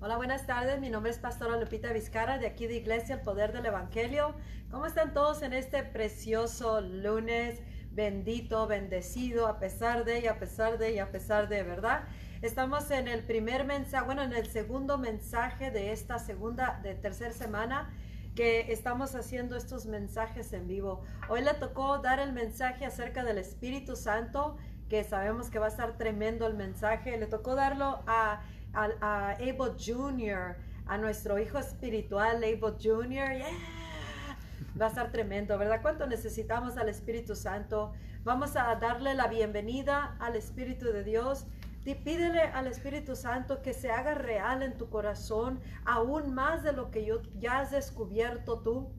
Hola, buenas tardes. Mi nombre es Pastora Lupita Vizcara de aquí de Iglesia El Poder del Evangelio. ¿Cómo están todos en este precioso lunes? Bendito, bendecido, a pesar de y a pesar de y a pesar de, ¿verdad? Estamos en el primer mensaje, bueno, en el segundo mensaje de esta segunda, de tercera semana que estamos haciendo estos mensajes en vivo. Hoy le tocó dar el mensaje acerca del Espíritu Santo, que sabemos que va a estar tremendo el mensaje. Le tocó darlo a a, Abel Jr., a nuestro hijo espiritual, Abel Jr. Va a estar tremendo, ¿verdad? ¿Cuánto necesitamos al Espíritu Santo? Vamos a darle la bienvenida al Espíritu de Dios. Pídele al Espíritu Santo que se haga real en tu corazón, aún más de lo que yo, ya has descubierto tú.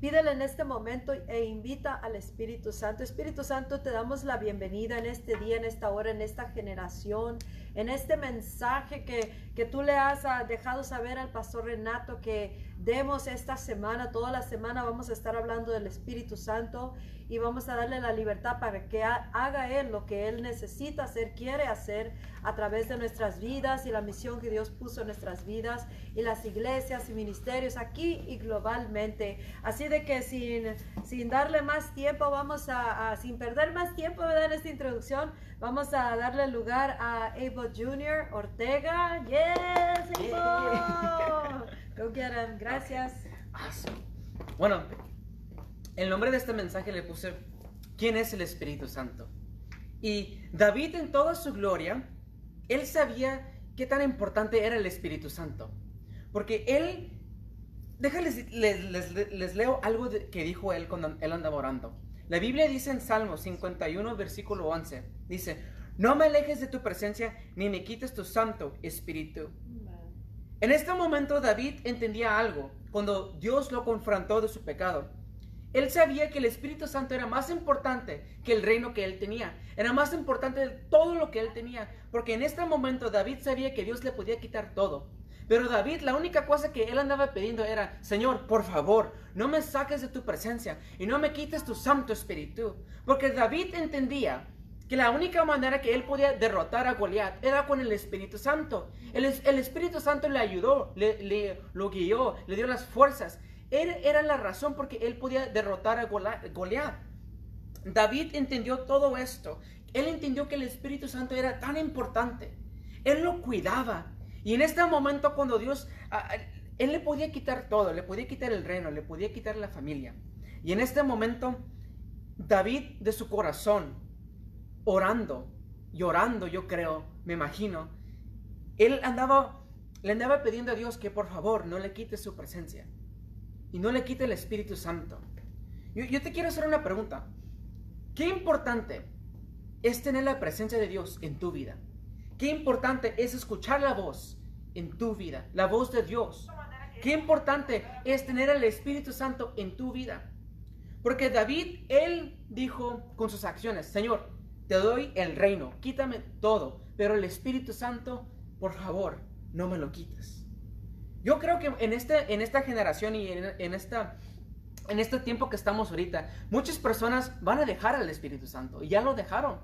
Pídele en este momento e invita al Espíritu Santo. Espíritu Santo, te damos la bienvenida en este día, en esta hora, en esta generación, en este mensaje que, que tú le has ah, dejado saber al pastor Renato que demos esta semana, toda la semana vamos a estar hablando del Espíritu Santo y vamos a darle la libertad para que haga Él lo que Él necesita hacer, quiere hacer a través de nuestras vidas y la misión que Dios puso en nuestras vidas y las iglesias y ministerios aquí y globalmente. Así de que sin, sin darle más tiempo, vamos a, sin perder más tiempo en esta introducción, vamos a darle lugar a Abel Jr. Ortega. Yes, Abel. Go get him. Gracias. Bueno, el nombre de este mensaje le puse, ¿quién es el Espíritu Santo? Y David en toda su gloria, él sabía qué tan importante era el Espíritu Santo. Porque él, déjales, les, leo algo que dijo él cuando él andaba orando. La Biblia dice en Salmo 51, versículo 11, dice, no me alejes de tu presencia ni me quites tu santo espíritu. En este momento David entendía algo cuando Dios lo confrontó de su pecado. Él sabía que el Espíritu Santo era más importante que el reino que él tenía. Era más importante de todo lo que él tenía. Porque en este momento David sabía que Dios le podía quitar todo. Pero David, la única cosa que él andaba pidiendo era, Señor, por favor, no me saques de tu presencia y no me quites tu Santo Espíritu. Porque David entendía que la única manera que él podía derrotar a Goliat era con el Espíritu Santo. El, Espíritu Santo le ayudó, le, guió, le dio las fuerzas. Él era la razón porque él podía derrotar a Goliat. David entendió todo esto. Él entendió que el Espíritu Santo era tan importante. Él lo cuidaba. Y en este momento cuando Dios, él le podía quitar todo, le podía quitar el reino, le podía quitar la familia. Y en este momento, David de su corazón, orando, llorando, yo creo, me imagino, él andaba, le andaba pidiendo a Dios que por favor no le quite su presencia y no le quite el Espíritu Santo. Yo, te quiero hacer una pregunta. ¿Qué importante es tener la presencia de Dios en tu vida? ¿Qué importante es escuchar la voz en tu vida? La voz de Dios. ¿Qué importante es tener el Espíritu Santo en tu vida? Porque David, él dijo con sus acciones, Señor, te doy el reino, quítame todo, pero el Espíritu Santo, por favor, no me lo quites. Yo creo que en, este, en esta generación y en, esta, en este tiempo que estamos ahorita, muchas personas van a dejar al Espíritu Santo y ya lo dejaron.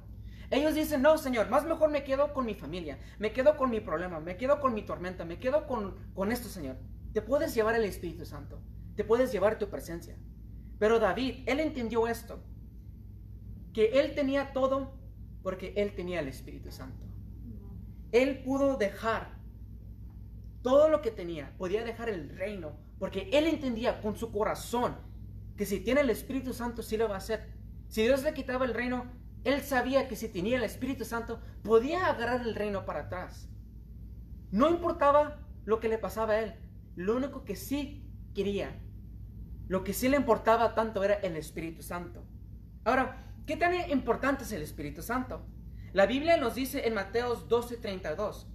Ellos dicen, no, Señor, más mejor me quedo con mi familia, me quedo con mi problema, me quedo con mi tormenta, me quedo con, con esto, Señor. Te puedes llevar el Espíritu Santo, te puedes llevar tu presencia. Pero David, él entendió esto, que él tenía todo porque él tenía el Espíritu Santo. Él pudo dejar todo lo que tenía, podía dejar el reino, porque él entendía con su corazón que si tiene el Espíritu Santo, sí lo va a hacer. Si Dios le quitaba el reino, él sabía que si tenía el Espíritu Santo, podía agarrar el reino para atrás. No importaba lo que le pasaba a él, lo único que sí quería, lo que sí le importaba tanto era el Espíritu Santo. Ahora, ¿qué tan importante es el Espíritu Santo? La Biblia nos dice en Mateos 12:32,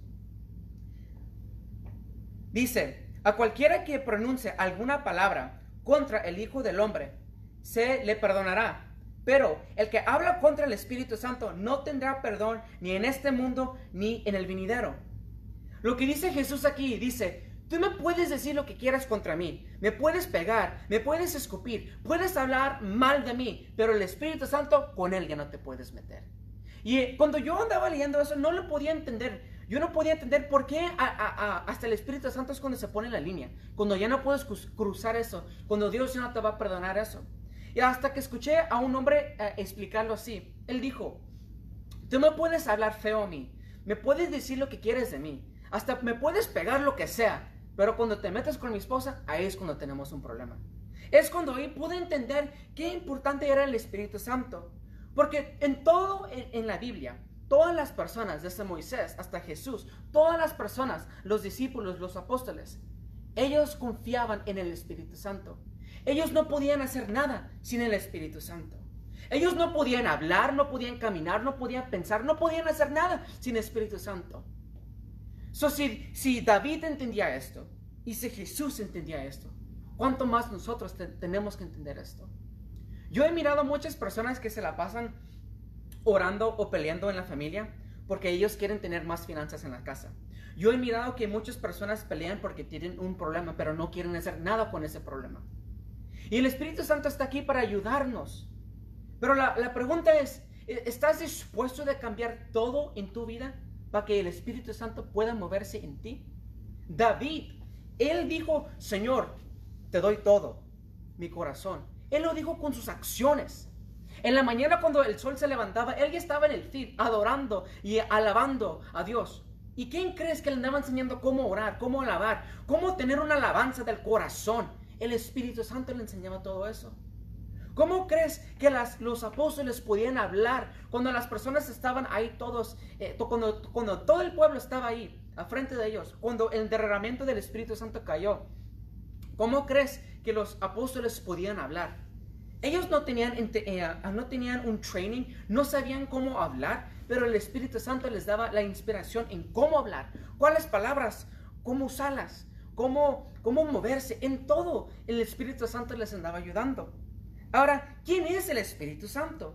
Dice, a cualquiera que pronuncie alguna palabra contra el Hijo del Hombre, se le perdonará. Pero el que habla contra el Espíritu Santo no tendrá perdón ni en este mundo ni en el venidero. Lo que dice Jesús aquí dice, tú me puedes decir lo que quieras contra mí, me puedes pegar, me puedes escupir, puedes hablar mal de mí, pero el Espíritu Santo con él ya no te puedes meter. Y cuando yo andaba leyendo eso no lo podía entender. Yo no podía entender por qué hasta el Espíritu Santo es cuando se pone la línea, cuando ya no puedes cruzar eso, cuando Dios ya no te va a perdonar eso. Y hasta que escuché a un hombre eh, explicarlo así, él dijo, tú me puedes hablar feo a mí, me puedes decir lo que quieres de mí, hasta me puedes pegar lo que sea, pero cuando te metes con mi esposa, ahí es cuando tenemos un problema. Es cuando ahí pude entender qué importante era el Espíritu Santo. Porque en todo en, la Biblia, todas las personas, desde Moisés hasta Jesús, todas las personas, los discípulos, los apóstoles, ellos confiaban en el Espíritu Santo. Ellos no podían hacer nada sin el Espíritu Santo. Ellos no podían hablar, no podían caminar, no podían pensar, no podían hacer nada sin el Espíritu Santo. So, si, si David entendía esto y si Jesús entendía esto, ¿cuánto más nosotros tenemos que entender esto? Yo he mirado muchas personas que se la pasan orando o peleando en la familia porque ellos quieren tener más finanzas en la casa. Yo he mirado que muchas personas pelean porque tienen un problema, pero no quieren hacer nada con ese problema. Y el Espíritu Santo está aquí para ayudarnos. Pero la, la pregunta es, ¿estás dispuesto de cambiar todo en tu vida? para que el Espíritu Santo pueda moverse en ti? David, él dijo, Señor, te doy todo, mi corazón. Él lo dijo con sus acciones. En la mañana cuando el sol se levantaba, él ya estaba en el feed, adorando y alabando a Dios. ¿Y quién crees que le andaba enseñando cómo orar, cómo alabar, cómo tener una alabanza del corazón? El Espíritu Santo le enseñaba todo eso. ¿Cómo crees que los apóstoles podían hablar cuando las personas estaban ahí todos, eh, cuando, cuando todo el pueblo estaba ahí, a frente de ellos, cuando el derramamiento del Espíritu Santo cayó? ¿Cómo crees que los apóstoles podían hablar? Ellos no tenían, eh, no tenían un training, no sabían cómo hablar, pero el Espíritu Santo les daba la inspiración en cómo hablar, cuáles palabras, cómo usarlas, cómo, cómo moverse. En todo el Espíritu Santo les andaba ayudando. Ahora, ¿quién es el Espíritu Santo?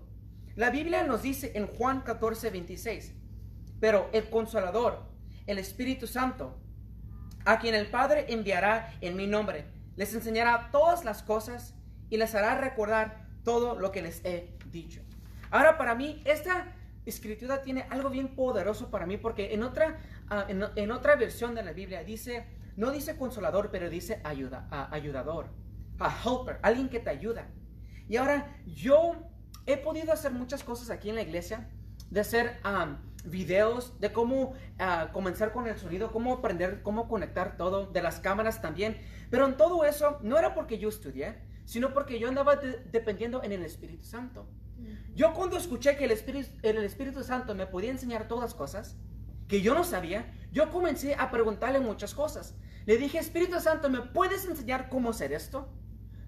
La Biblia nos dice en Juan 14, 26, pero el consolador, el Espíritu Santo, a quien el Padre enviará en mi nombre, les enseñará todas las cosas y les hará recordar todo lo que les he dicho. Ahora, para mí, esta escritura tiene algo bien poderoso para mí porque en otra, ah, en, otra versión de la Biblia dice, no dice consolador, pero dice ayuda, ayudador, a helper, alguien que te ayuda. Y ahora yo he podido hacer muchas cosas aquí en la iglesia, de hacer videos, de cómo ah, comenzar con el sonido, cómo aprender, cómo conectar todo, de las cámaras también. Pero en todo eso no era porque yo estudié, sino porque yo andaba dependiendo en el Espíritu Santo. Yo cuando escuché que el Espíritu, el Espíritu Santo me podía enseñar todas las cosas que yo no sabía, yo comencé a preguntarle muchas cosas. Le dije, Espíritu Santo, ¿me puedes enseñar cómo hacer esto?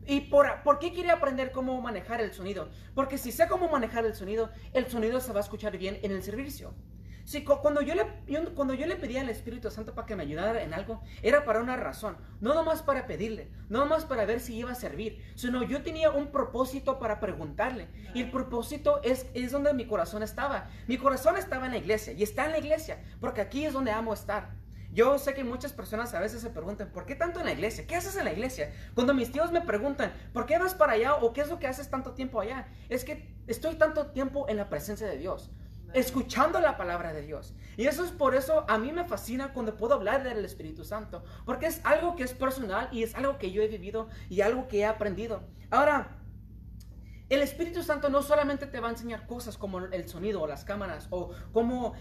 ¿Y por, por, qué quería aprender cómo manejar el sonido? Porque si sé cómo manejar el sonido, el sonido se va a escuchar bien en el servicio. Si, cuando, yo le, cuando yo le pedía al Espíritu Santo para que me ayudara en algo, era para una razón, no nomás para pedirle, no nomás para ver si iba a servir, sino yo tenía un propósito para preguntarle. Y el propósito es, es donde mi corazón estaba. Mi corazón estaba en la iglesia y está en la iglesia, porque aquí es donde amo estar. Yo sé que muchas personas a veces se preguntan, ¿por qué tanto en la iglesia? ¿Qué haces en la iglesia? Cuando mis tíos me preguntan, ¿por qué vas para allá o qué es lo que haces tanto tiempo allá? Es que estoy tanto tiempo en la presencia de Dios, escuchando la palabra de Dios. Y eso es por eso a mí me fascina cuando puedo hablar del Espíritu Santo, porque es algo que es personal y es algo que yo he vivido y algo que he aprendido. Ahora, el Espíritu Santo no solamente te va a enseñar cosas como el sonido o las cámaras o cómo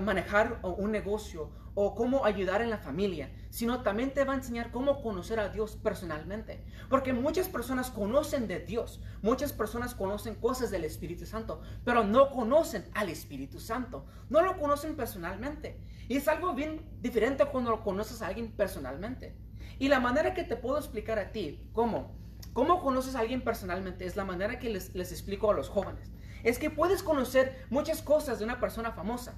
manejar un negocio o cómo ayudar en la familia, sino también te va a enseñar cómo conocer a Dios personalmente. Porque muchas personas conocen de Dios, muchas personas conocen cosas del Espíritu Santo, pero no conocen al Espíritu Santo, no lo conocen personalmente. Y es algo bien diferente cuando conoces a alguien personalmente. Y la manera que te puedo explicar a ti, cómo ¿Cómo conoces a alguien personalmente? Es la manera que les, explico a los jóvenes. Es que puedes conocer muchas cosas de una persona famosa.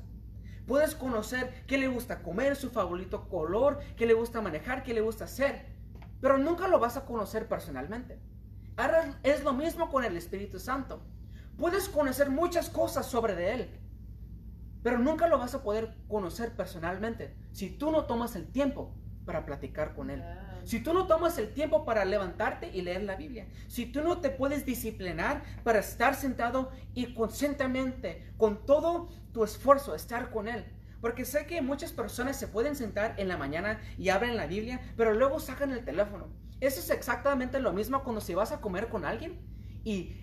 Puedes conocer qué le gusta comer, su favorito color, qué le gusta manejar, qué le gusta hacer. Pero nunca lo vas a conocer personalmente. Ahora es lo mismo con el Espíritu Santo. Puedes conocer muchas cosas sobre de Él, pero nunca lo vas a poder conocer personalmente si tú no tomas el tiempo para platicar con Él si tú no tomas el tiempo para levantarte y leer la Biblia, si tú no te puedes disciplinar para estar sentado y conscientemente, con todo tu esfuerzo, estar con Él. Porque sé que muchas personas se pueden sentar en la mañana y abren la Biblia, pero luego sacan el teléfono. Eso es exactamente lo mismo cuando si vas a comer con alguien y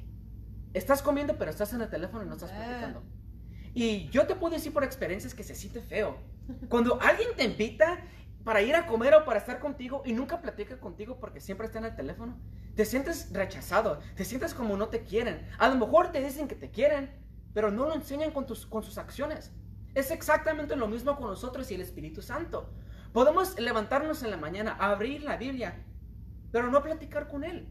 estás comiendo, pero estás en el teléfono y no estás platicando. Y yo te puedo decir por experiencias que se siente feo. Cuando alguien te invita para ir a comer o para estar contigo y nunca platica contigo porque siempre está en el teléfono, te sientes rechazado, te sientes como no te quieren. A lo mejor te dicen que te quieren, pero no lo enseñan con, tus, con sus acciones. Es exactamente lo mismo con nosotros y el Espíritu Santo. Podemos levantarnos en la mañana, abrir la Biblia, pero no platicar con Él.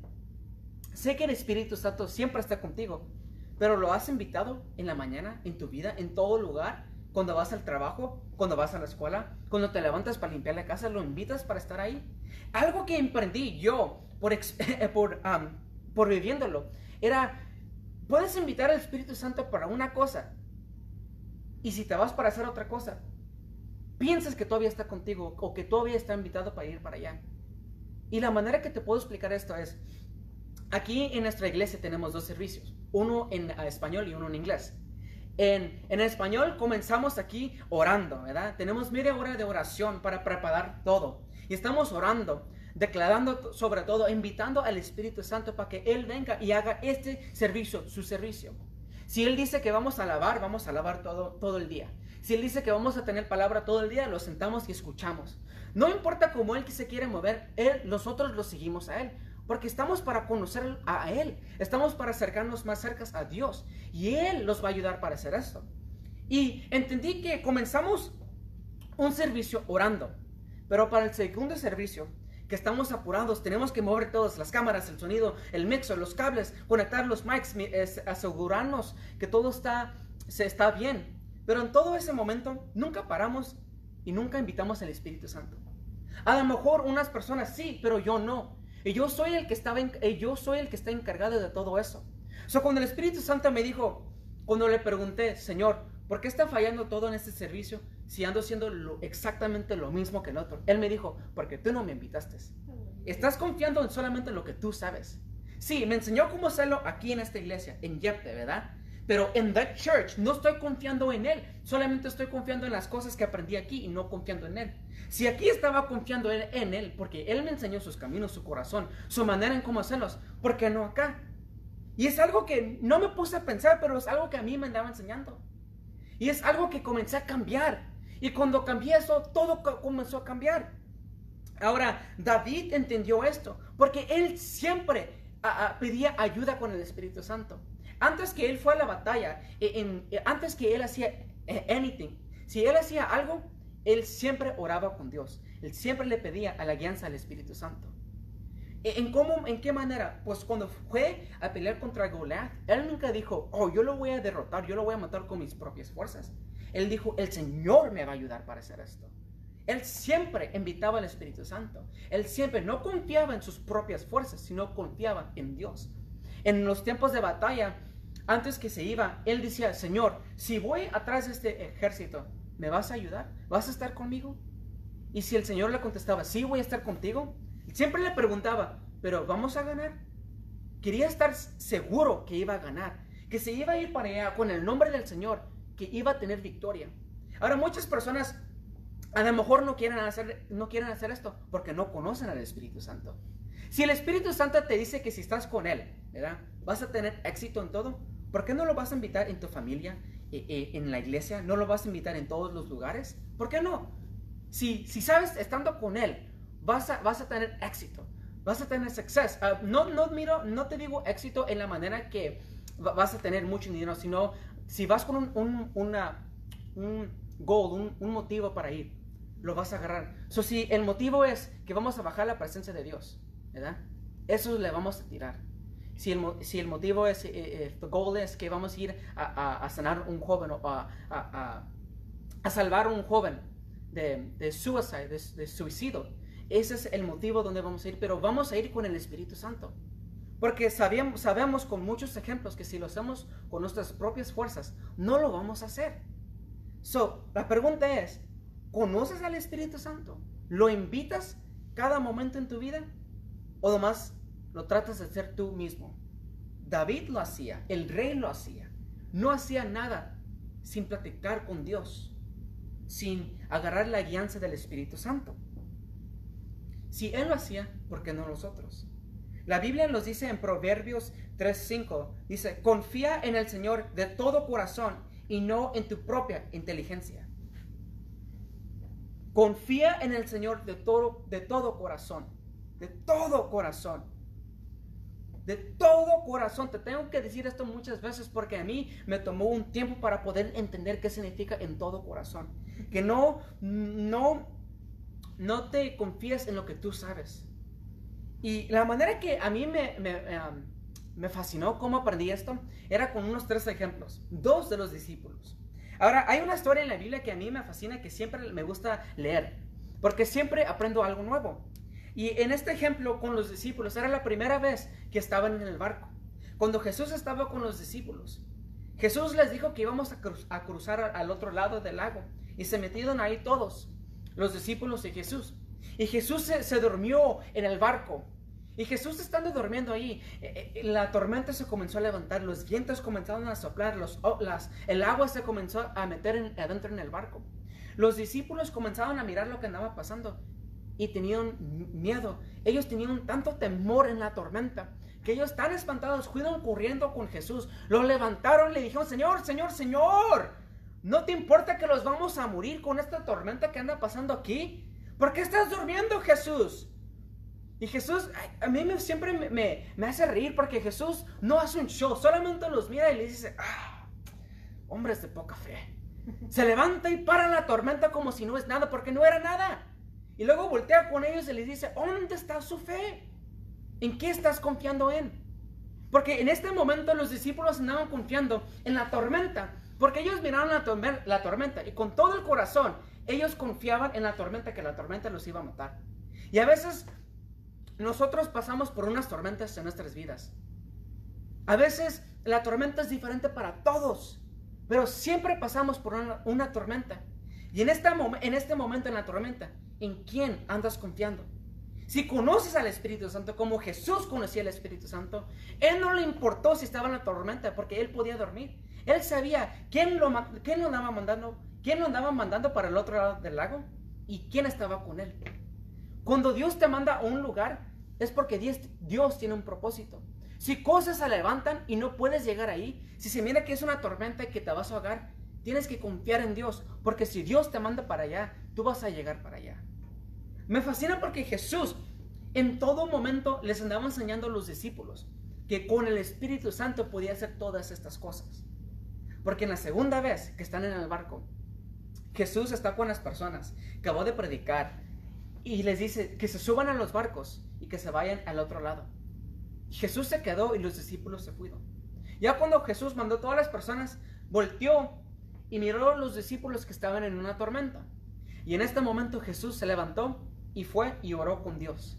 Sé que el Espíritu Santo siempre está contigo, pero lo has invitado en la mañana, en tu vida, en todo lugar, cuando vas al trabajo, cuando vas a la escuela, cuando te levantas para limpiar la casa, lo invitas para estar ahí. Algo que emprendí yo por, por, por viviéndolo era, puedes invitar al Espíritu Santo para una cosa, y si te vas para hacer otra cosa, piensas que todavía está contigo o que todavía está invitado para ir para allá. Y la manera que te puedo explicar esto es, aquí en nuestra iglesia tenemos dos servicios, uno en español y uno en inglés. En, español comenzamos aquí orando, ¿verdad? Tenemos media hora de oración para preparar todo. Y estamos orando, declarando sobre todo, invitando al Espíritu Santo para que Él venga y haga este servicio, su servicio. Si Él dice que vamos a alabar, vamos a alabar todo, todo el día. Si Él dice que vamos a tener palabra todo el día, lo sentamos y escuchamos. No importa cómo Él se quiere mover, Él, nosotros lo seguimos a Él. Porque estamos para conocer a Él. Estamos para acercarnos más cerca a Dios. Y Él nos va a ayudar para hacer esto. Y entendí que comenzamos un servicio orando. Pero para el segundo servicio, que estamos apurados, tenemos que mover todas las cámaras, el sonido, el mixer, los cables, conectar los mics, asegurarnos que todo está, se está bien. Pero en todo ese momento nunca paramos y nunca invitamos al Espíritu Santo. A lo mejor unas personas sí, pero yo no. Y yo soy el que estaba, yo soy el que está encargado de todo eso. O sea, cuando el Espíritu Santo me dijo, cuando le pregunté, Señor, ¿por qué está fallando todo en este servicio si ando haciendo exactamente lo mismo que el otro? Él me dijo, porque tú no me invitaste. Estás confiando en solamente lo que tú sabes. Sí, me enseñó cómo hacerlo aquí en esta iglesia, en Yepte, ¿verdad? Pero en that church no estoy confiando en él, solamente estoy confiando en las cosas que aprendí aquí y no confiando en él. Si aquí estaba confiando en él, porque él me enseñó sus caminos, su corazón, su manera en cómo hacerlos, ¿por qué no acá? Y es algo que no me puse a pensar, pero es algo que a mí me andaba enseñando. Y es algo que comencé a cambiar. Y cuando cambié eso, todo comenzó a cambiar. Ahora, David entendió esto, porque él siempre pedía ayuda con el Espíritu Santo. Antes que él fue a la batalla, e, e, antes que él hacía eh, anything, si él hacía algo, él siempre oraba con Dios. Él siempre le pedía a la guianza al Espíritu Santo. E, ¿En, cómo, ¿En qué manera? Pues cuando fue a pelear contra Goliath, él nunca dijo, oh, yo lo voy a derrotar, yo lo voy a matar con mis propias fuerzas. Él dijo, el Señor me va a ayudar para hacer esto. Él siempre invitaba al Espíritu Santo. Él siempre no confiaba en sus propias fuerzas, sino confiaba en Dios. En los tiempos de batalla, antes que se iba, él decía, Señor, si voy atrás de este ejército, ¿me vas a ayudar? ¿Vas a estar conmigo? Y si el Señor le contestaba, sí, voy a estar contigo, siempre le preguntaba, pero ¿vamos a ganar? Quería estar seguro que iba a ganar, que se iba a ir para allá con el nombre del Señor, que iba a tener victoria. Ahora muchas personas a lo mejor no quieren hacer, no quieren hacer esto porque no conocen al Espíritu Santo. Si el Espíritu Santo te dice que si estás con Él, ¿verdad? Vas a tener éxito en todo, ¿por qué no lo vas a invitar en tu familia, eh, eh, en la iglesia? ¿No lo vas a invitar en todos los lugares? ¿Por qué no? Si, si sabes, estando con Él, vas a, vas a tener éxito, vas a tener success. Ah, no, no, miro, no te digo éxito en la manera que vas a tener mucho dinero, sino si vas con un, un, una, un goal, un, motivo para ir, lo vas a agarrar. So, si el motivo es que vamos a bajar la presencia de Dios. Eso le vamos a tirar. Si el, si el motivo es, el eh, eh, goal es que vamos a ir a, a, sanar un joven o a, a, salvar a un joven de, de suicide, de, suicidio, ese es el motivo donde vamos a ir, pero vamos a ir con el Espíritu Santo. Porque sabemos, sabemos con muchos ejemplos que si lo hacemos con nuestras propias fuerzas, no lo vamos a hacer. So, la pregunta es, ¿conoces al Espíritu Santo? ¿Lo invitas cada momento en tu vida? o nomás lo tratas de hacer tú mismo. David lo hacía, el rey lo hacía. No hacía nada sin platicar con Dios. sin agarrar la guianza del Espíritu Santo. Si Él lo hacía, ¿por qué no nosotros? La Biblia nos dice en Proverbios 3:5, dice, confía en el Señor de todo corazón y no en tu propia inteligencia. Confía en el Señor de todo, de todo corazón, de todo corazón, de todo corazón. Te tengo que decir esto muchas veces porque a mí me tomó un tiempo para poder entender qué significa en todo corazón. Que no, no, no te confíes en lo que tú sabes. Y la manera que a mí me, me, fascinó cómo aprendí esto era con unos tres ejemplos, dos de los discípulos. Ahora, hay una historia en la Biblia que a mí me fascina, que siempre me gusta leer, porque siempre aprendo algo nuevo. Y en este ejemplo con los discípulos, era la primera vez que estaban en el barco. Cuando Jesús estaba con los discípulos, Jesús les dijo que íbamos a, cruzar al otro lado del lago. Y se metieron ahí todos, los discípulos de Jesús. Y Jesús se, durmió en el barco. Y Jesús estando durmiendo ahí, eh, eh, la tormenta se comenzó a levantar, los vientos comenzaron a soplar, los, oh, las, el agua se comenzó a meter adentro en el barco. Los discípulos comenzaron a mirar lo que andaba pasando y tenían miedo. Ellos tenían tanto temor en la tormenta que ellos tan espantados fueron corriendo con Jesús. Lo levantaron, le dijeron, Señor, Señor, Señor, ¿no te importa que los vamos a morir con esta tormenta que anda pasando aquí? ¿Por qué estás durmiendo, Jesús? Y Jesús, a mí me, siempre me, me, hace reír porque Jesús no hace un show, solamente los mira y les dice, ah, hombres de poca fe. Se levanta y para la tormenta como si no es nada, porque no era nada. Y luego voltea con ellos y les dice, ¿dónde está su fe? ¿En qué estás confiando en? Porque en este momento los discípulos andaban confiando en la tormenta, porque ellos miraron la, la tormenta y con todo el corazón ellos confiaban en la tormenta, que la tormenta los iba a matar. Y a veces nosotros pasamos por unas tormentas en nuestras vidas. A veces la tormenta es diferente para todos, pero siempre pasamos por una, tormenta. Y en, esta, en este momento en la tormenta, ¿en quién andas confiando? Si conoces al Espíritu Santo como Jesús conocía al Espíritu Santo, Él no le importó si estaba en la tormenta porque Él podía dormir. Él sabía quién lo, quién andaba mandando ¿Quién lo andaba mandando para el otro lado del lago? ¿Y quién estaba con él? Cuando Dios te manda a un lugar, es porque Dios, tiene un propósito. Si cosas se levantan y no puedes llegar ahí, si se mira que es una tormenta y que te vas a ahogar, tienes que confiar en Dios, porque si Dios te manda para allá, tú vas a llegar para allá. Me fascina porque Jesús en todo momento les andaba enseñando a los discípulos que con el Espíritu Santo podía hacer todas estas cosas. Porque en la segunda vez que están en el barco, Jesús está con las personas, acabó de predicar y les dice que se suban a los barcos y que se vayan al otro lado. Jesús se quedó y los discípulos se fueron. Ya cuando Jesús mandó a todas las personas, volteó y miró a los discípulos que estaban en una tormenta. Y en este momento Jesús se levantó y fue y oró con Dios.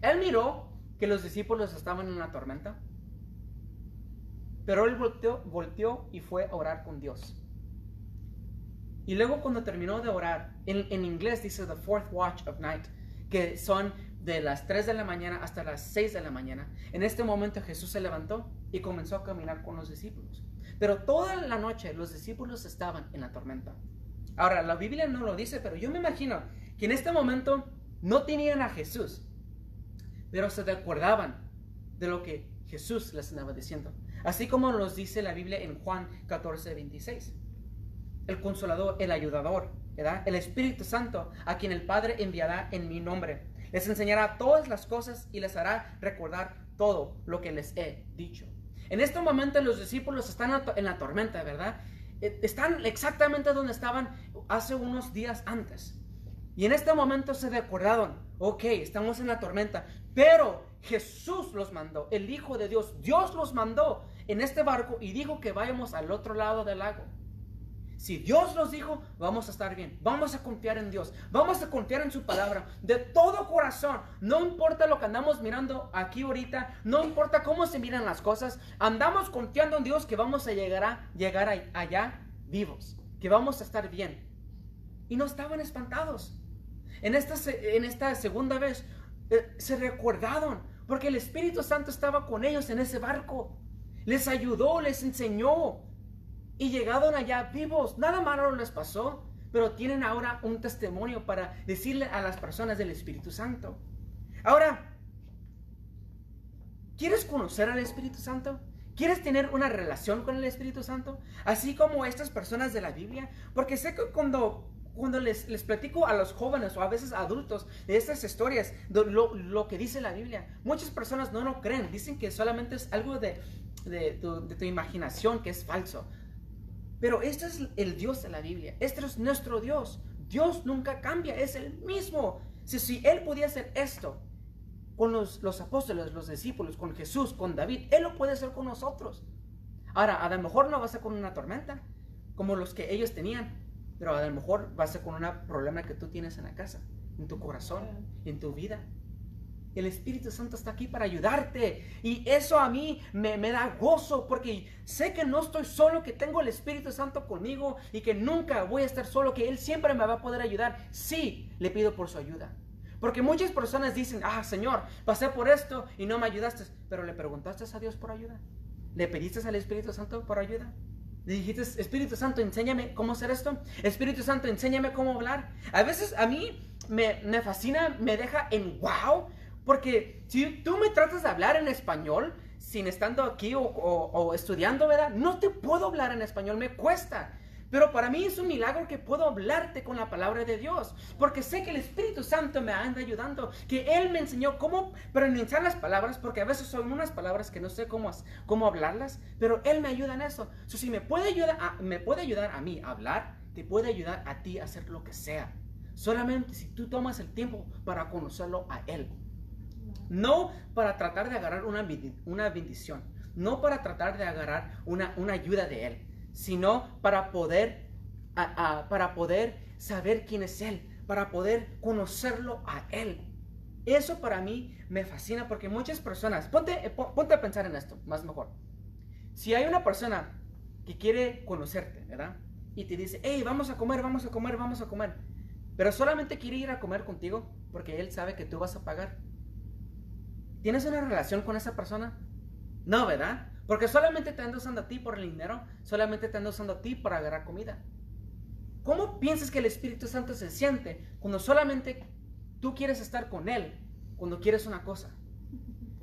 Él miró que los discípulos estaban en una tormenta, pero él volteó, volteó y fue a orar con Dios. Y luego cuando terminó de orar, en, inglés dice the fourth watch of night, que son de las 3 de la mañana hasta las 6 de la mañana. En este momento Jesús se levantó y comenzó a caminar con los discípulos. Pero toda la noche los discípulos estaban en la tormenta. Ahora, la Biblia no lo dice, pero yo me imagino que en este momento no tenían a Jesús, pero se acordaban de lo que Jesús les andaba diciendo. Así como nos dice la Biblia en Juan 14, 26 el consolador, el ayudador, ¿verdad? El Espíritu Santo, a quien el Padre enviará en mi nombre. Les enseñará todas las cosas y les hará recordar todo lo que les he dicho. En este momento los discípulos están en la tormenta, ¿verdad? E, están exactamente donde estaban hace unos días antes. Y en este momento se recordaron, ok, estamos en la tormenta, pero Jesús los mandó, el Hijo de Dios, Dios los mandó en este barco y dijo que vayamos al otro lado del lago. Si Dios nos dijo, vamos a estar bien. Vamos a confiar en Dios. Vamos a confiar en su palabra de todo corazón. No importa lo que andamos mirando aquí ahorita. No importa cómo se miran las cosas. Andamos confiando en Dios que vamos a llegar, a, llegar allá vivos. Que vamos a estar bien. Y no estaban espantados. En esta, en esta segunda vez eh, se recordaron. Porque el Espíritu Santo estaba con ellos en ese barco. Les ayudó, les enseñó y llegaron allá vivos. Nada malo les pasó. pero tienen ahora un testimonio para decirle a las personas del Espíritu Santo. Ahora, ¿quieres conocer al Espíritu Santo? ¿Quieres tener una relación con el Espíritu Santo? Así como estas personas de la Biblia. Porque sé que cuando, cuando les, les platico a los jóvenes o a veces adultos de estas historias, lo, lo, que dice la Biblia, muchas personas no lo creen. Dicen que solamente es algo de, de, tu, de tu imaginación, que es falso. Pero este es el Dios de la Biblia. Este es nuestro Dios. Dios nunca cambia, es el mismo. Si, si Él podía hacer esto, con los, los, apóstoles, los discípulos, con Jesús, con David. Él lo puede hacer con nosotros. Ahora, a lo mejor no va a ser con una tormenta, como los que ellos tenían, pero a lo mejor va a ser con un problema que tú tienes en la casa, en tu corazón, en tu vida. El Espíritu Santo está aquí para ayudarte. Y eso a mí me, me, da gozo porque sé que no estoy solo, que tengo el Espíritu Santo conmigo y que nunca voy a estar solo, que Él siempre me va a poder ayudar. Sí, le pido por su ayuda. Porque muchas personas dicen, ah, Señor, pasé por esto y no me ayudaste. Pero le preguntaste a Dios por ayuda. ¿Le pediste al Espíritu Santo por ayuda? Dijiste, Espíritu Santo, enséñame cómo hacer esto. Espíritu Santo, enséñame cómo hablar. A veces a mí me, fascina, me deja en wow. Porque si tú me tratas de hablar en español, sin estando aquí o estudiando, ¿verdad? No te puedo hablar en español, me cuesta. Pero para mí es un milagro que puedo hablarte con la palabra de Dios, porque sé que el Espíritu Santo me anda ayudando, que Él me enseñó cómo pronunciar las palabras, porque a veces son unas palabras que no sé cómo, cómo hablarlas, pero Él me ayuda en eso. si me puede, ayudar a, me puede ayudar a mí a hablar, te puede ayudar a ti a hacer lo que sea. Solamente si tú tomas el tiempo para conocerlo a Él. No para tratar de agarrar una, una bendición, no para tratar de agarrar una, una ayuda de Él sino para poder, para poder saber quién es Él, para poder conocerlo a Él. Eso para mí me fascina porque muchas personas, ponte, ponte a pensar en esto, más mejor. Si hay una persona que quiere conocerte, ¿verdad? Y te dice, hey, vamos a comer, vamos a comer, vamos a comer. Pero solamente quiere ir a comer contigo porque él sabe que tú vas a pagar. ¿Tienes una relación con esa persona? No, ¿verdad? Porque solamente te anda usando a ti por el dinero, solamente te anda usando a ti para agarrar comida. ¿Cómo piensas que el Espíritu Santo se siente cuando solamente tú quieres estar con Él, cuando quieres una cosa?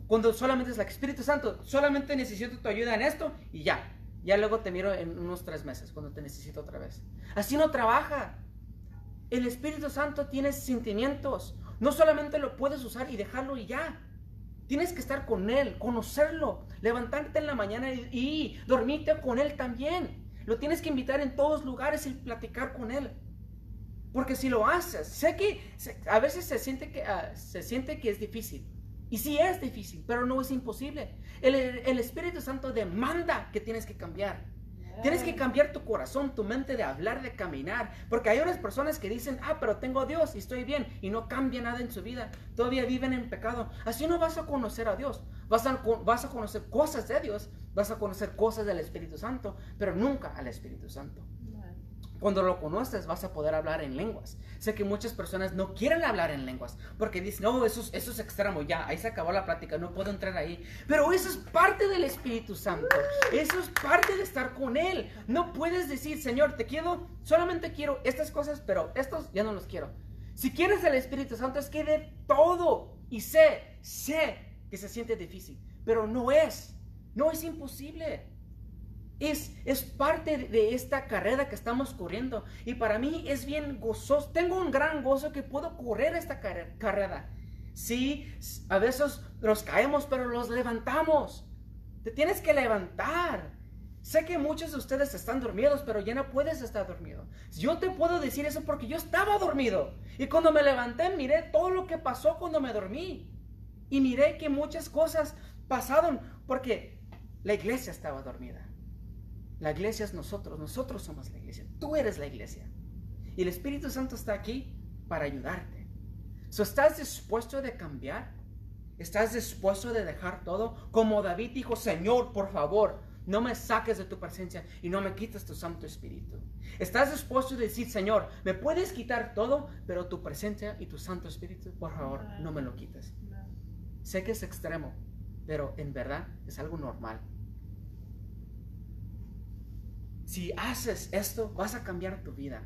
Cuando solamente es el Espíritu Santo, solamente necesito tu ayuda en esto y ya. Ya luego te miro en unos tres meses cuando te necesito otra vez. Así no trabaja. El Espíritu Santo tiene sentimientos. No solamente lo puedes usar y dejarlo y ya. Tienes que estar con Él, conocerlo, levantarte en la mañana y, dormirte con Él también. Lo tienes que invitar en todos lugares y platicar con Él. Porque si lo haces, sé que a veces se siente que, ah, se siente que es difícil. Y sí es difícil, pero no es imposible. El Espíritu Santo demanda que tienes que cambiar. Tienes que cambiar tu corazón, tu mente de hablar, de caminar. Porque hay unas personas que dicen, ah, pero tengo a Dios y estoy bien. Y no cambia nada en su vida. Todavía viven en pecado. Así no vas a conocer a Dios. Vas a, vas a conocer cosas de Dios. Vas a conocer cosas del Espíritu Santo. Pero nunca al Espíritu Santo. Cuando lo conoces vas a poder hablar en lenguas. Sé que muchas personas no quieren hablar en lenguas porque dicen, no, eso es, eso es extremo, ya, ahí se acabó la plática, no puedo entrar ahí. Pero eso es parte del Espíritu Santo. Eso es parte de estar con Él. No puedes decir, Señor, te quiero, solamente quiero estas cosas, pero estos ya no los quiero. Si quieres el Espíritu Santo es que de todo. Y sé, sé que se siente difícil, pero no es. No es imposible. Es, parte de esta carrera que estamos corriendo. Y para mí es bien gozoso. Tengo un gran gozo que puedo correr esta carrera. Sí, a veces nos caemos, pero los levantamos. Te tienes que levantar. Sé que muchos de ustedes están dormidos, pero ya no puedes estar dormido. Yo te puedo decir eso porque yo estaba dormido. Y cuando me levanté, miré todo lo que pasó cuando me dormí. Y miré que muchas cosas pasaron porque la iglesia estaba dormida. La iglesia es nosotros, nosotros somos la iglesia, tú eres la iglesia. Y el Espíritu Santo está aquí para ayudarte. ¿Estás dispuesto de cambiar? ¿Estás dispuesto de dejar todo? Como David dijo, Señor, por favor, no me saques de tu presencia y no me quites tu Santo Espíritu. ¿Estás dispuesto a decir, Señor, me puedes quitar todo, pero tu presencia y tu Santo Espíritu, por favor, no me lo quites? Sé que es extremo, pero en verdad es algo normal. Si haces esto, vas a cambiar tu vida.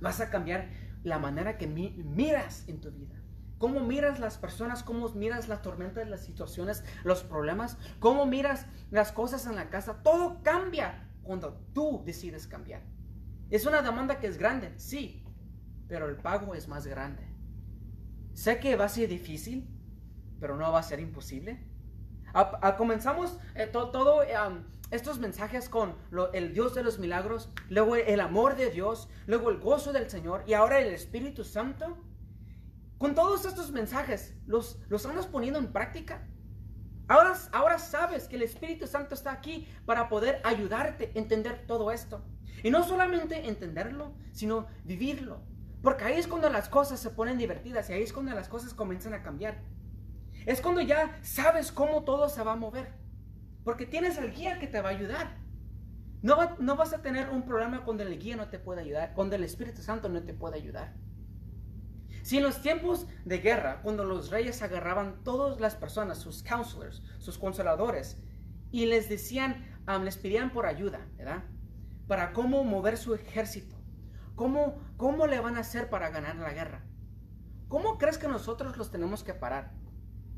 Vas a cambiar la manera que miras en tu vida. Cómo miras las personas, cómo miras las tormentas, las situaciones, los problemas, cómo miras las cosas en la casa. Todo cambia cuando tú decides cambiar. Es una demanda que es grande, sí, pero el pago es más grande. Sé que va a ser difícil, pero no va a ser imposible. Comenzamos eh, todo, estos mensajes con el Dios de los milagros, luego el amor de Dios, luego el gozo del Señor y ahora el Espíritu Santo. Con todos estos mensajes, ¿los, los estamos poniendo en práctica? Ahora, ahora sabes que el Espíritu Santo está aquí para poder ayudarte a entender todo esto. Y no solamente entenderlo, sino vivirlo. Porque ahí es cuando las cosas se ponen divertidas y ahí es cuando las cosas comienzan a cambiar. Es cuando ya sabes cómo todo se va a mover. Porque tienes al guía que te va a ayudar. No, vas a tener un problema cuando el guía no te puede ayudar, cuando el Espíritu Santo no te puede ayudar. Si en los tiempos de guerra, cuando los reyes agarraban todas las personas, sus counselors, sus consoladores, y les decían, les pedían por ayuda, ¿verdad? Para cómo mover su ejército. ¿Cómo, ¿Cómo le van a hacer para ganar la guerra? ¿Cómo crees que nosotros los tenemos que parar?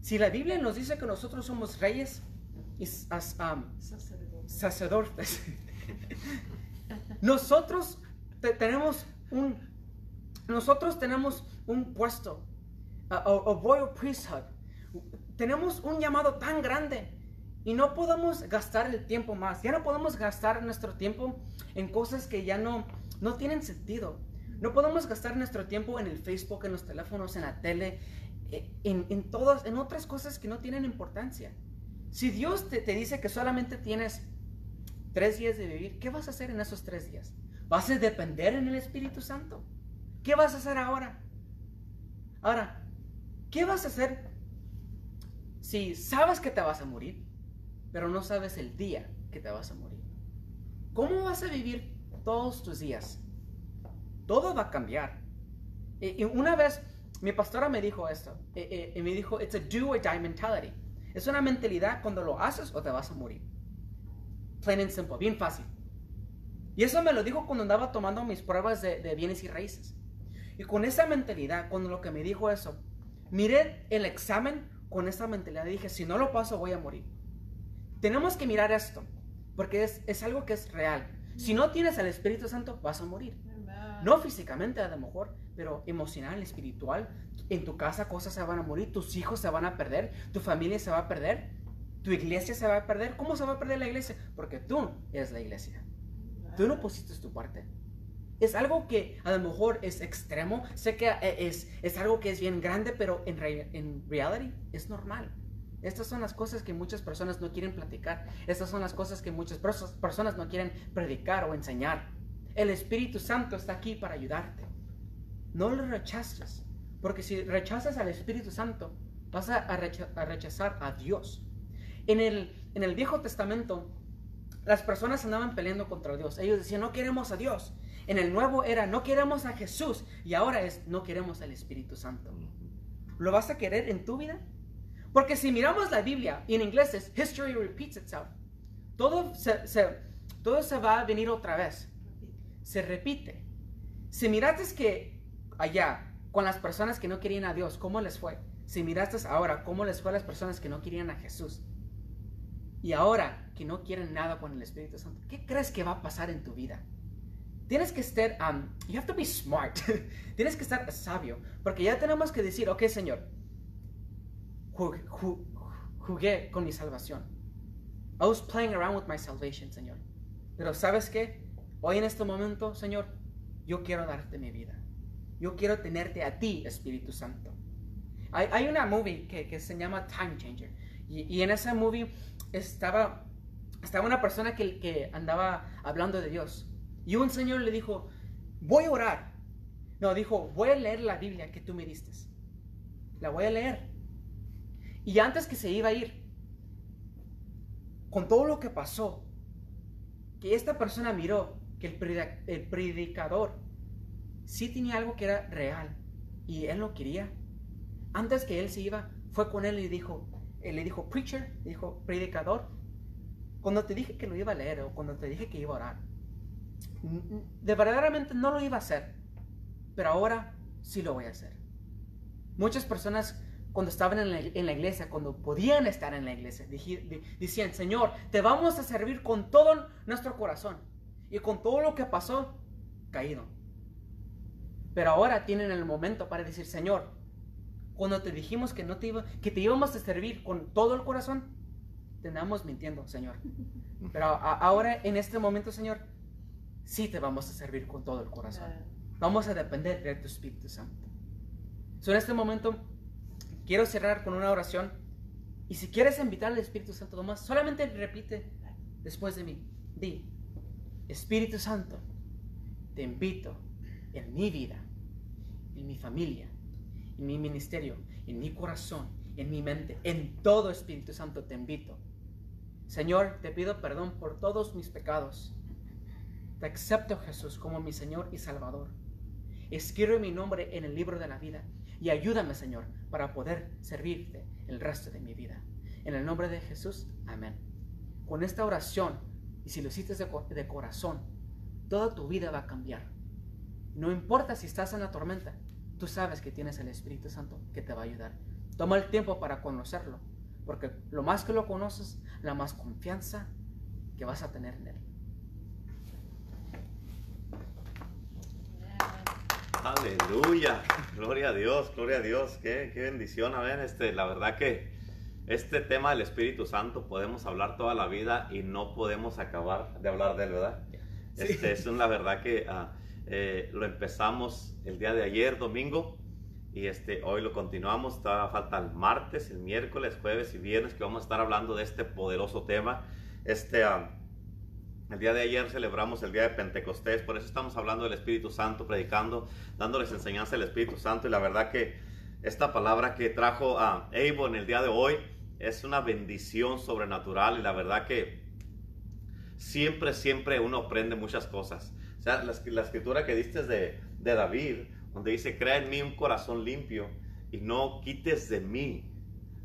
Si la Biblia nos dice que nosotros somos reyes y sacerdotes, nosotros tenemos un nosotros tenemos un puesto, a, royal priesthood. Tenemos un llamado tan grande y no podemos gastar el tiempo más. Ya no podemos gastar nuestro tiempo en cosas que ya no, no tienen sentido. No podemos gastar nuestro tiempo en el Facebook, en los teléfonos, en la tele, en, todas, en otras cosas que no tienen importancia. Si Dios te, te dice que solamente tienes tres días de vivir, ¿qué vas a hacer en esos tres días? ¿Vas a depender en el Espíritu Santo? ¿Qué vas a hacer ahora? Ahora, ¿qué vas a hacer si sabes que te vas a morir, pero no sabes el día que te vas a morir? ¿Cómo vas a vivir todos tus días? Todo va a cambiar. Y, una vez mi pastora me dijo esto, y, me dijo, it's a do or die mentality. Es una mentalidad cuando lo haces o te vas a morir. Plain and simple, bien fácil. Y eso me lo dijo cuando andaba tomando mis pruebas de, de bienes y raíces. Y con esa mentalidad, cuando lo que me dijo eso, miré el examen con esa mentalidad y dije, si no lo paso voy a morir. Tenemos que mirar esto, porque es, es algo que es real. Si no tienes al Espíritu Santo, vas a morir. No físicamente a lo mejor, pero emocional, espiritual. En tu casa cosas se van a morir, tus hijos se van a perder, tu familia se va a perder, tu iglesia se va a perder. ¿Cómo se va a perder la iglesia? Porque tú eres la iglesia. Tú no pusiste tu parte. Es algo que a lo mejor es extremo, sé que eh, es, es algo que es bien grande, pero en, en reality es normal. Estas son las cosas que muchas personas no quieren platicar. Estas son las cosas que muchas personas no quieren predicar o enseñar. El Espíritu Santo está aquí para ayudarte. No lo rechaces, porque si rechazas al Espíritu Santo, vas a, rechazar a Dios. En el, en el Viejo Testamento, las personas andaban peleando contra Dios. Ellos decían, no queremos a Dios. En el nuevo era no queremos a Jesús y ahora es no queremos al Espíritu Santo. ¿Lo vas a querer en tu vida? Porque si miramos la Biblia, y en inglés es history repeats itself. Todo se, todo se va a venir otra vez. Se repite. Si miraste que allá, con las personas que no querían a Dios, ¿cómo les fue? Si miraste ahora, ¿cómo les fue a las personas que no querían a Jesús? Y ahora que no quieren nada con el Espíritu Santo, ¿qué crees que va a pasar en tu vida? tienes que estar, um, you have to be smart. tienes que estar sabio. Porque ya tenemos que decir, ok, Señor, jugué, con mi salvación. I was playing around with my salvation, Señor. Pero ¿sabes qué? Hoy en este momento, Señor, yo quiero darte mi vida. Yo quiero tenerte a ti, Espíritu Santo. Hay, una movie que, se llama Time Changer. Y, en esa movie estaba, estaba una persona que, que andaba hablando de Dios. Y un señor le dijo, voy a orar. No, dijo, voy a leer la Biblia que tú me diste. La voy a leer. Y antes que se iba a ir, con todo lo que pasó, que esta persona miró que el, predicador sí tenía algo que era real y él lo quería. Antes que él se iba, fue con él y dijo, él le dijo, preacher, dijo, predicador, cuando te dije que lo iba a leer o cuando te dije que iba a orar, de verdaderamente no lo iba a hacer. pero ahora sí lo voy a hacer. Muchas personas cuando estaban en la, iglesia, cuando podían estar en la iglesia, decían, Señor, te vamos a servir con todo nuestro corazón y con todo lo que pasó, caído. Pero ahora tienen el momento para decir, Señor, cuando te dijimos que, no te, iba, que te íbamos a servir con todo el corazón, te andamos mintiendo, Señor. Pero ahora, en este momento, Señor, sí te vamos a servir con todo el corazón. Vamos a depender de tu Espíritu Santo. So, en este momento, quiero cerrar con una oración. Y si quieres invitar al Espíritu Santo, nomás solamente repite después de mí. Di, Espíritu Santo, te invito en mi vida, en mi familia, en mi ministerio, en mi corazón, en mi mente, en todo Espíritu Santo te invito. Señor, te pido perdón por todos mis pecados. Te acepto Jesús como mi Señor y Salvador. Escribe mi nombre en el libro de la vida y ayúdame, Señor, para poder servirte el resto de mi vida. En el nombre de Jesús, amén. Con esta oración, y si lo hiciste de, corazón, toda tu vida va a cambiar. No importa si estás en la tormenta, tú sabes que tienes el Espíritu Santo que te va a ayudar. Toma el tiempo para conocerlo, porque lo más que lo conoces, la más confianza que vas a tener en él. Aleluya, gloria a Dios, gloria a Dios, qué, qué bendición, a ver, este, la verdad que este tema del Espíritu Santo podemos hablar toda la vida y no podemos acabar de hablar de él, ¿verdad? Este, es la verdad que ah, eh, lo empezamos el día de ayer, domingo, y este, hoy lo continuamos, todavía falta el martes, el miércoles, jueves y viernes que vamos a estar hablando de este poderoso tema. Este, ah, el día de ayer celebramos el día de Pentecostés, por eso estamos hablando del Espíritu Santo, predicando, dándoles enseñanza del Espíritu Santo. Y la verdad que esta palabra que trajo a Evo en el día de hoy es una bendición sobrenatural. Y la verdad que siempre, siempre uno aprende muchas cosas. La, escritura que diste de, David, donde dice, crea en mí un corazón limpio y no quites de mí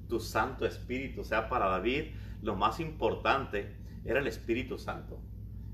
tu Santo Espíritu. O sea, para David lo más importante era el Espíritu Santo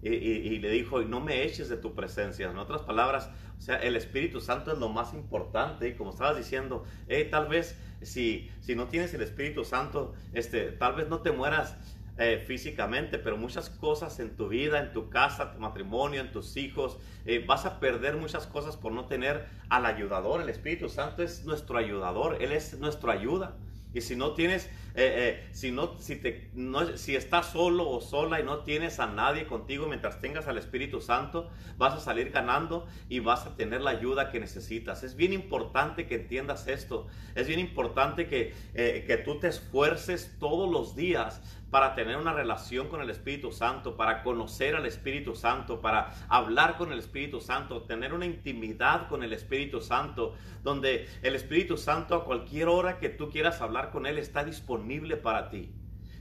y, le dijo, no me eches de tu presencia. En otras palabras, o sea, el Espíritu Santo es lo más importante. Y como estabas diciendo, tal vez si, si no tienes el Espíritu Santo, este, tal vez no te mueras eh, físicamente, pero muchas cosas en tu vida, en tu casa, tu matrimonio, en tus hijos, eh, vas a perder muchas cosas por no tener al ayudador. El Espíritu Santo es nuestro ayudador, Él es nuestra ayuda. Y si no tienes, eh, eh, si, no, si, te, no, si estás solo o sola y no tienes a nadie contigo mientras tengas al Espíritu Santo, vas a salir ganando y vas a tener la ayuda que necesitas. Es bien importante que entiendas esto. Es bien importante que, eh, que tú te esfuerces todos los días para tener una relación con el Espíritu Santo, para conocer al Espíritu Santo, para hablar con el Espíritu Santo, tener una intimidad con el Espíritu Santo, donde el Espíritu Santo a cualquier hora que tú quieras hablar con Él está disponible para ti.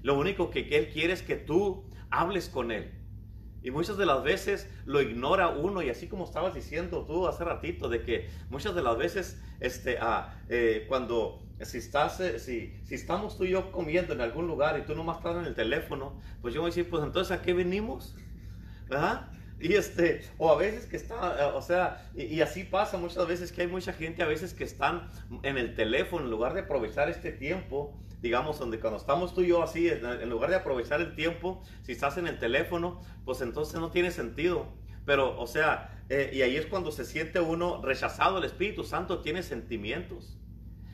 Lo único que Él quiere es que tú hables con Él. Y muchas de las veces lo ignora uno, y así como estabas diciendo tú hace ratito, de que muchas de las veces este, ah, eh, cuando si, estás, eh, si, si estamos tú y yo comiendo en algún lugar y tú nomás estás en el teléfono, pues yo voy a decir, pues entonces ¿a qué venimos? ¿Verdad? Y este, o a veces que está, eh, o sea, y, así pasa muchas veces que hay mucha gente a veces que están en el teléfono en lugar de aprovechar este tiempo, digamos, donde cuando estamos tú y yo así, en, lugar de aprovechar el tiempo, si estás en el teléfono, pues entonces no tiene sentido. Pero, o sea, eh, y ahí es cuando se siente uno rechazado, el Espíritu Santo tiene sentimientos.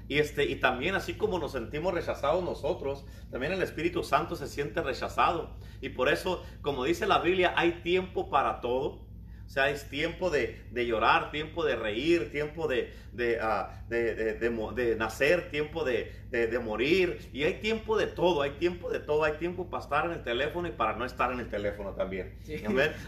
Y, este, y también así como nos sentimos rechazados nosotros, también el Espíritu Santo se siente rechazado. Y por eso, como dice la Biblia, hay tiempo para todo. O sea, es tiempo de, llorar, tiempo de reír, tiempo de, ah, de, nacer, tiempo de, morir. Y hay tiempo de todo, hay tiempo de todo. Hay tiempo para estar en el teléfono y para no estar en el teléfono también.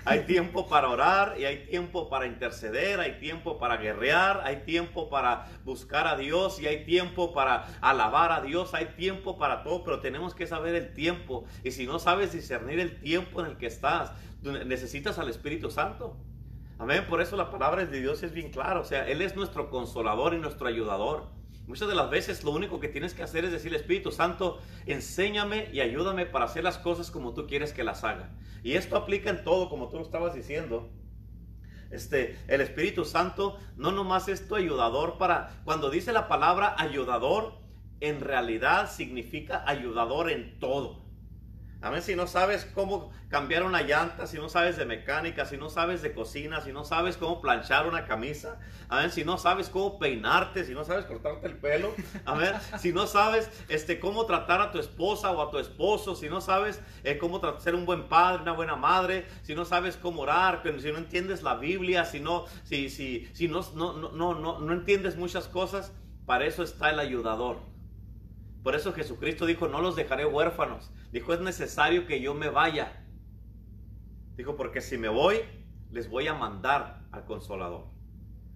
Hay tiempo para orar y hay tiempo para interceder, hay tiempo para guerrear, hay tiempo para buscar a Dios y hay tiempo para alabar a Dios. Hay tiempo para todo, pero tenemos que saber el tiempo. Y si no sabes discernir el tiempo en el que estás, necesitas al Espíritu Santo. Amén. Por eso la palabra de Dios es bien clara. O sea, Él es nuestro consolador y nuestro ayudador. Muchas de las veces lo único que tienes que hacer es decir, Espíritu Santo, enséñame y ayúdame para hacer las cosas como tú quieres que las haga. Y esto aplica en todo, como tú lo estabas diciendo. Este, el Espíritu Santo no nomás es tu ayudador para, cuando dice la palabra ayudador, en realidad significa ayudador en todo. A ver, si no sabes cómo cambiar una llanta, si no sabes de mecánica, si no sabes de cocina, si no sabes cómo planchar una camisa, a ver, si no sabes cómo peinarte, si no sabes cortarte el pelo, a ver, si no sabes este, cómo tratar a tu esposa o a tu esposo, si no sabes eh, cómo ser un buen padre, una buena madre, si no sabes cómo orar, si no entiendes la Biblia, si no, si, si, si no, no, no, no, no entiendes muchas cosas, para eso está el ayudador. Por eso Jesucristo dijo, no los dejaré huérfanos. Dijo, es necesario que yo me vaya. Dijo, porque si me voy, les voy a mandar al consolador.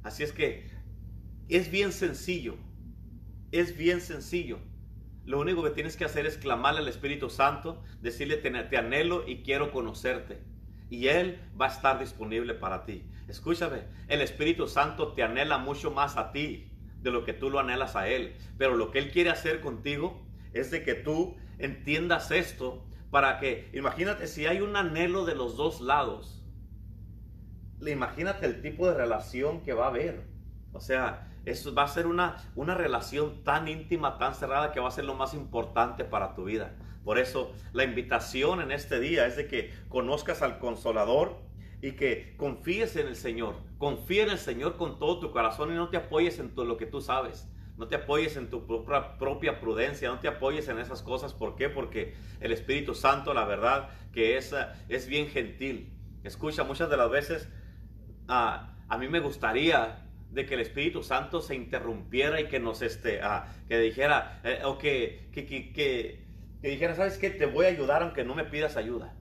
Así es que es bien sencillo. Es bien sencillo. Lo único que tienes que hacer es clamarle al Espíritu Santo, decirle, te, anhelo y quiero conocerte. Y Él va a estar disponible para ti. Escúchame, el Espíritu Santo te anhela mucho más a ti de lo que tú lo anhelas a Él. Pero lo que Él quiere hacer contigo es de que tú entiendas esto para que, imagínate si hay un anhelo de los dos lados, imagínate el tipo de relación que va a haber. O sea, eso va a ser una, una relación tan íntima, tan cerrada, que va a ser lo más importante para tu vida. Por eso la invitación en este día es de que conozcas al consolador, y que confíes en el Señor. Confía en el Señor con todo tu corazón y no te apoyes en todo lo que tú sabes. No te apoyes en tu propia, prudencia, no te apoyes en esas cosas. ¿Por qué? Porque el Espíritu Santo, la verdad, que es, es bien gentil. Escucha, muchas de las veces a mí me gustaría de que el Espíritu Santo se interrumpiera y que nos, este, que dijera, eh, o que, que, que, que, dijera, ¿sabes qué? Te voy a ayudar aunque no me pidas ayuda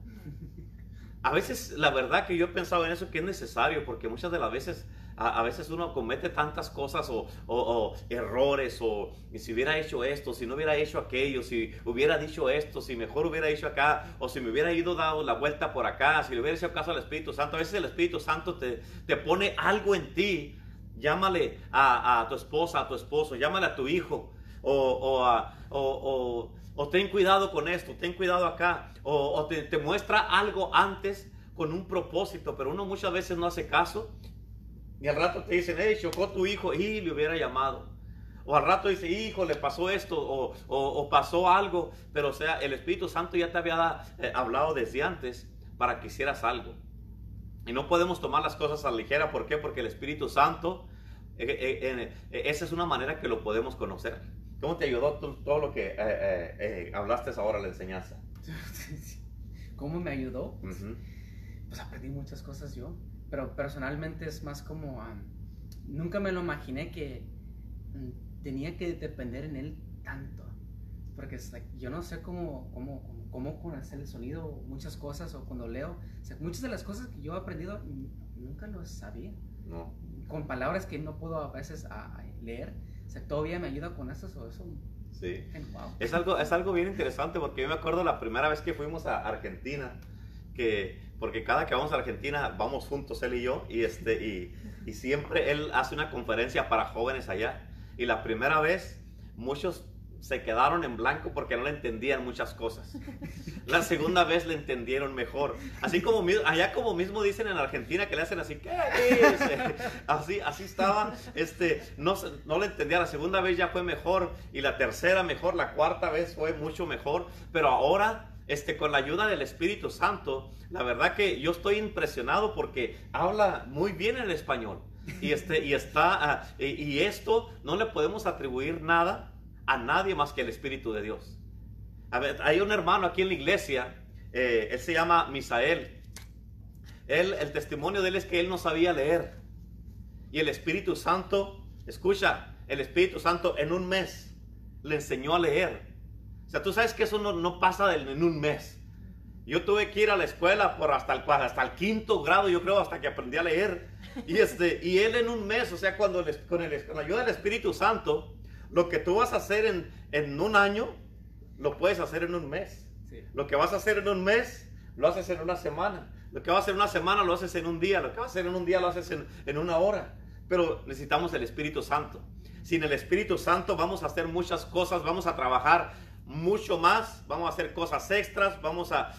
a veces la verdad que yo he pensado en eso que es necesario, porque muchas de las veces, a, veces uno comete tantas cosas o, errores, o si hubiera hecho esto, si no hubiera hecho aquello, si hubiera dicho esto, si mejor hubiera dicho acá, o si me hubiera ido dado la vuelta por acá, si le hubiera hecho caso al Espíritu Santo. A veces el Espíritu Santo te, te pone algo en ti. Llámale a, tu esposa, a tu esposo, llámale a tu hijo, o, o, o ten cuidado con esto, ten cuidado acá, o, te, muestra algo antes con un propósito, pero uno muchas veces no hace caso. Y al rato te dicen, hey, chocó tu hijo y le hubiera llamado. O al rato dice, hijo, le pasó esto o, pasó algo. Pero o sea, el Espíritu Santo ya te había eh, hablado desde antes para que hicieras algo. Y no podemos tomar las cosas a la ligera. ¿Por qué? Porque el Espíritu Santo, eh, eh, esa es una manera que lo podemos conocer. ¿Cómo te ayudó todo lo que hablaste ahora, la enseñanza? ¿Cómo me ayudó? Pues aprendí muchas cosas yo, pero personalmente es más como, nunca me lo imaginé que mm, tenía que depender en él tanto, porque yo no sé cómo, cómo, cómo, conocer el sonido, muchas cosas, o cuando leo, muchas de las cosas que yo he aprendido nunca lo sabía. No. Con palabras que no puedo a veces leer, o sea, todavía me ayuda con eso, o eso Sí. Es algo, es algo bien interesante porque yo me acuerdo la primera vez que fuimos a Argentina, que, porque cada que vamos a Argentina vamos juntos él y yo, y, este, y, y siempre él hace una conferencia para jóvenes allá. Y la primera vez muchos se quedaron en blanco porque no le entendían muchas cosas. La segunda vez le entendieron mejor. Así como allá como mismo dicen en Argentina que le hacen así, ¿qué dice? Así, así estaba, este, no, no le entendía. La segunda vez ya fue mejor y la tercera mejor, la cuarta vez fue mucho mejor. Pero ahora, este, con la ayuda del Espíritu Santo, la verdad que yo estoy impresionado porque habla muy bien el español. Y, este, y, está, ah, y esto no le podemos atribuir nada a nadie más que el Espíritu de Dios. Hay un hermano aquí en la iglesia, eh, él se llama Misael. El testimonio de él es que él no sabía leer. Y el Espíritu Santo, escucha, el Espíritu Santo en un mes le enseñó a leer. O sea, tú sabes que eso no, pasa en un mes. Yo tuve que ir a la escuela por hasta el, hasta el quinto grado, yo creo, hasta que aprendí a leer. Y, este, y él en un mes, o sea, cuando con, el, con la ayuda del Espíritu Santo, lo que tú vas a hacer en, en un año, lo puedes hacer en un mes. Lo que vas a hacer en un mes, lo haces en una semana. Lo que vas a hacer en una semana, lo haces en un día. Lo que vas a hacer en un día, lo haces en, en una hora. Pero necesitamos el Espíritu Santo. Sin el Espíritu Santo vamos a hacer muchas cosas, vamos a trabajar mucho más, vamos a hacer cosas extras, vamos a,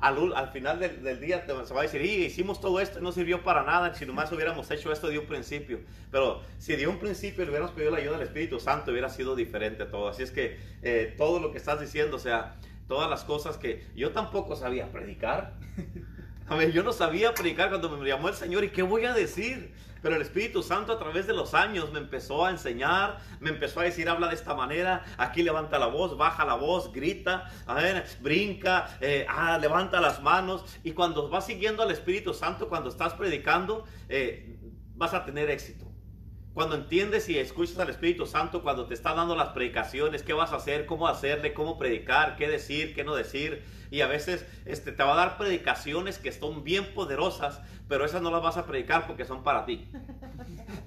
al, final del, día se va a decir, hicimos todo esto y no sirvió para nada, si nomás hubiéramos hecho esto de un principio. Pero si de un principio le hubiéramos pedido la ayuda del Espíritu Santo, hubiera sido diferente todo. Así es que eh, todo lo que estás diciendo, o sea, todas las cosas que yo tampoco sabía predicar. A ver, yo no sabía predicar cuando me llamó el Señor y qué voy a decir. Pero el Espíritu Santo a través de los años me empezó a enseñar, me empezó a decir, habla de esta manera, aquí levanta la voz, baja la voz, grita, a ver, brinca, eh, ah, levanta las manos. Y cuando vas siguiendo al Espíritu Santo, cuando estás predicando, eh, vas a tener éxito. Cuando entiendes y escuchas al Espíritu Santo, cuando te está dando las predicaciones, qué vas a hacer, cómo hacerle, cómo predicar, qué decir, qué no decir. Y a veces este, te va a dar predicaciones que son bien poderosas, pero esas no las vas a predicar porque son para ti.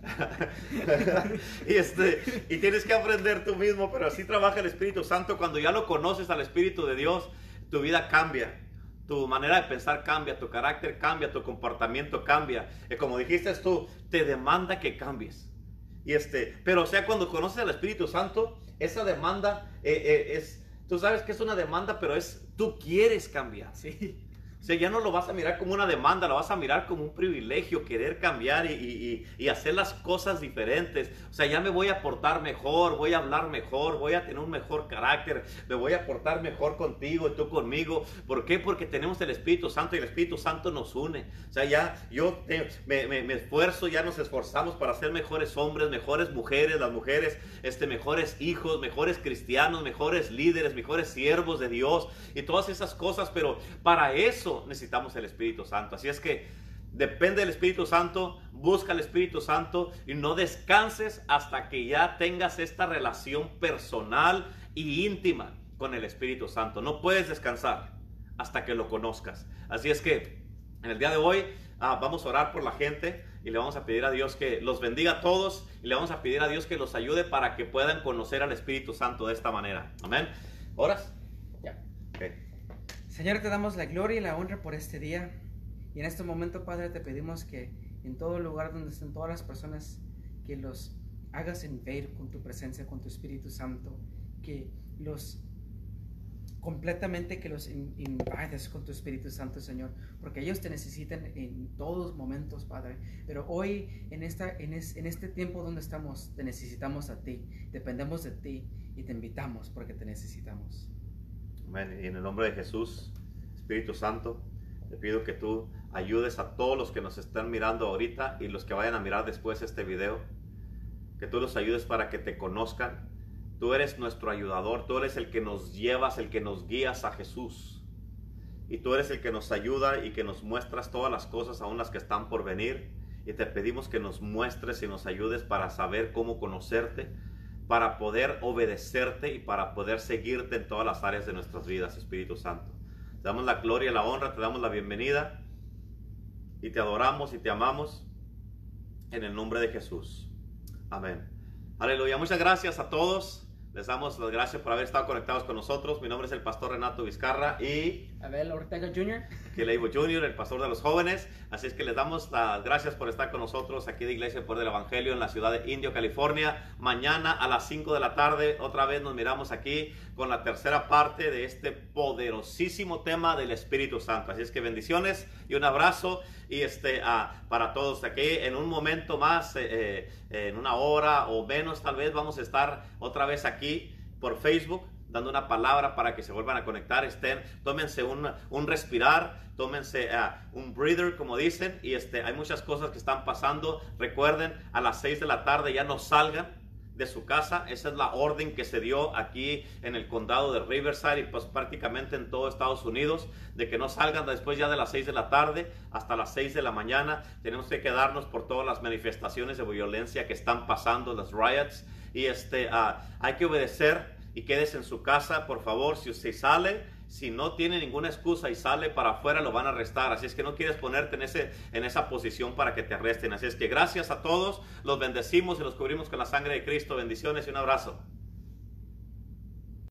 y, este, y tienes que aprender tú mismo, pero así trabaja el Espíritu Santo. Cuando ya lo conoces al Espíritu de Dios, tu vida cambia. Tu manera de pensar cambia, tu carácter cambia, tu comportamiento cambia. Y como dijiste tú, te demanda que cambies. Y este, pero o sea, cuando conoces al Espíritu Santo, esa demanda eh, eh, es, tú sabes que es una demanda, pero es, tú quieres cambiar. Sí. O sea, ya no lo vas a mirar como una demanda, lo vas a mirar como un privilegio, querer cambiar y, hacer las cosas diferentes. O sea, ya me voy a portar mejor, voy a hablar mejor, voy a tener un mejor carácter, me voy a portar mejor contigo y tú conmigo. ¿Por qué? Porque tenemos el Espíritu Santo y el Espíritu Santo nos une. O sea, ya yo me, esfuerzo, ya nos esforzamos para ser mejores hombres, mejores mujeres, las mujeres, este, mejores hijos, mejores cristianos, mejores líderes, mejores siervos de Dios y todas esas cosas. Pero para eso necesitamos el Espíritu Santo. Así es que depende del Espíritu Santo, busca el Espíritu Santo y no descanses hasta que ya tengas esta relación personal y íntima con el Espíritu Santo. No puedes descansar hasta que lo conozcas. Así es que en el día de hoy ah, vamos a orar por la gente y le vamos a pedir a Dios que los bendiga a todos y le vamos a pedir a Dios que los ayude para que puedan conocer al Espíritu Santo de esta manera. Amén. ¿Horas? Señor, te damos la gloria y la honra por este día. Y en este momento, Padre, te pedimos que en todo lugar donde estén todas las personas, que los hagas en ver con tu presencia, con tu Espíritu Santo, que los completamente que los invades con tu Espíritu Santo, Señor, porque ellos te necesitan en todos momentos, Padre. Pero hoy, en, esta, en, en este tiempo donde estamos, te necesitamos a ti, dependemos de ti y te invitamos porque te necesitamos. Y en el nombre de Jesús, Espíritu Santo, te pido que tú ayudes a todos los que nos están mirando ahorita y los que vayan a mirar después este video. Que tú los ayudes para que te conozcan. Tú eres nuestro ayudador, tú eres el que nos llevas, el que nos guías a Jesús. Y tú eres el que nos ayuda y que nos muestras todas las cosas, aún las que están por venir. Y te pedimos que nos muestres y nos ayudes para saber cómo conocerte, para poder obedecerte y para poder seguirte en todas las áreas de nuestras vidas, Espíritu Santo. Te damos la gloria y la honra, te damos la bienvenida y te adoramos y te amamos en el nombre de Jesús. Amén. Aleluya. Muchas gracias a todos. Les damos las gracias por haber estado conectados con nosotros. Mi nombre es el pastor Renato Vizcarra y... Abel Ortega Jr. Que Leivo Jr., el pastor de los jóvenes. Así es que les damos las gracias por estar con nosotros aquí de Iglesia por del Evangelio en la ciudad de Indio, California. Mañana a las 5 de la tarde otra vez nos miramos aquí con la tercera parte de este poderosísimo tema del Espíritu Santo. Así es que bendiciones y un abrazo y este, para todos aquí. En un momento más, eh, eh, en una hora o menos tal vez, vamos a estar otra vez aquí por Facebook dando una palabra para que se vuelvan a conectar, estén, tómense un, un respirar, tómense ah, un breather, como dicen, y este, hay muchas cosas que están pasando. Recuerden, a las 6 de la tarde ya no salgan, de su casa. Esa es la orden que se dio aquí en el condado de Riverside y pues prácticamente en todo Estados Unidos, de que no salgan después ya de las 6 de la tarde hasta las 6 de la mañana. Tenemos que quedarnos por todas las manifestaciones de violencia que están pasando, las riots. Y este, ah, hay que obedecer y quédese en su casa, por favor, si usted sale si no tiene ninguna excusa y sale para afuera, lo van a arrestar. Así es que no quieres ponerte en, ese, en esa posición para que te arresten. Así es que gracias a todos, los bendecimos y los cubrimos con la sangre de Cristo. Bendiciones y un abrazo.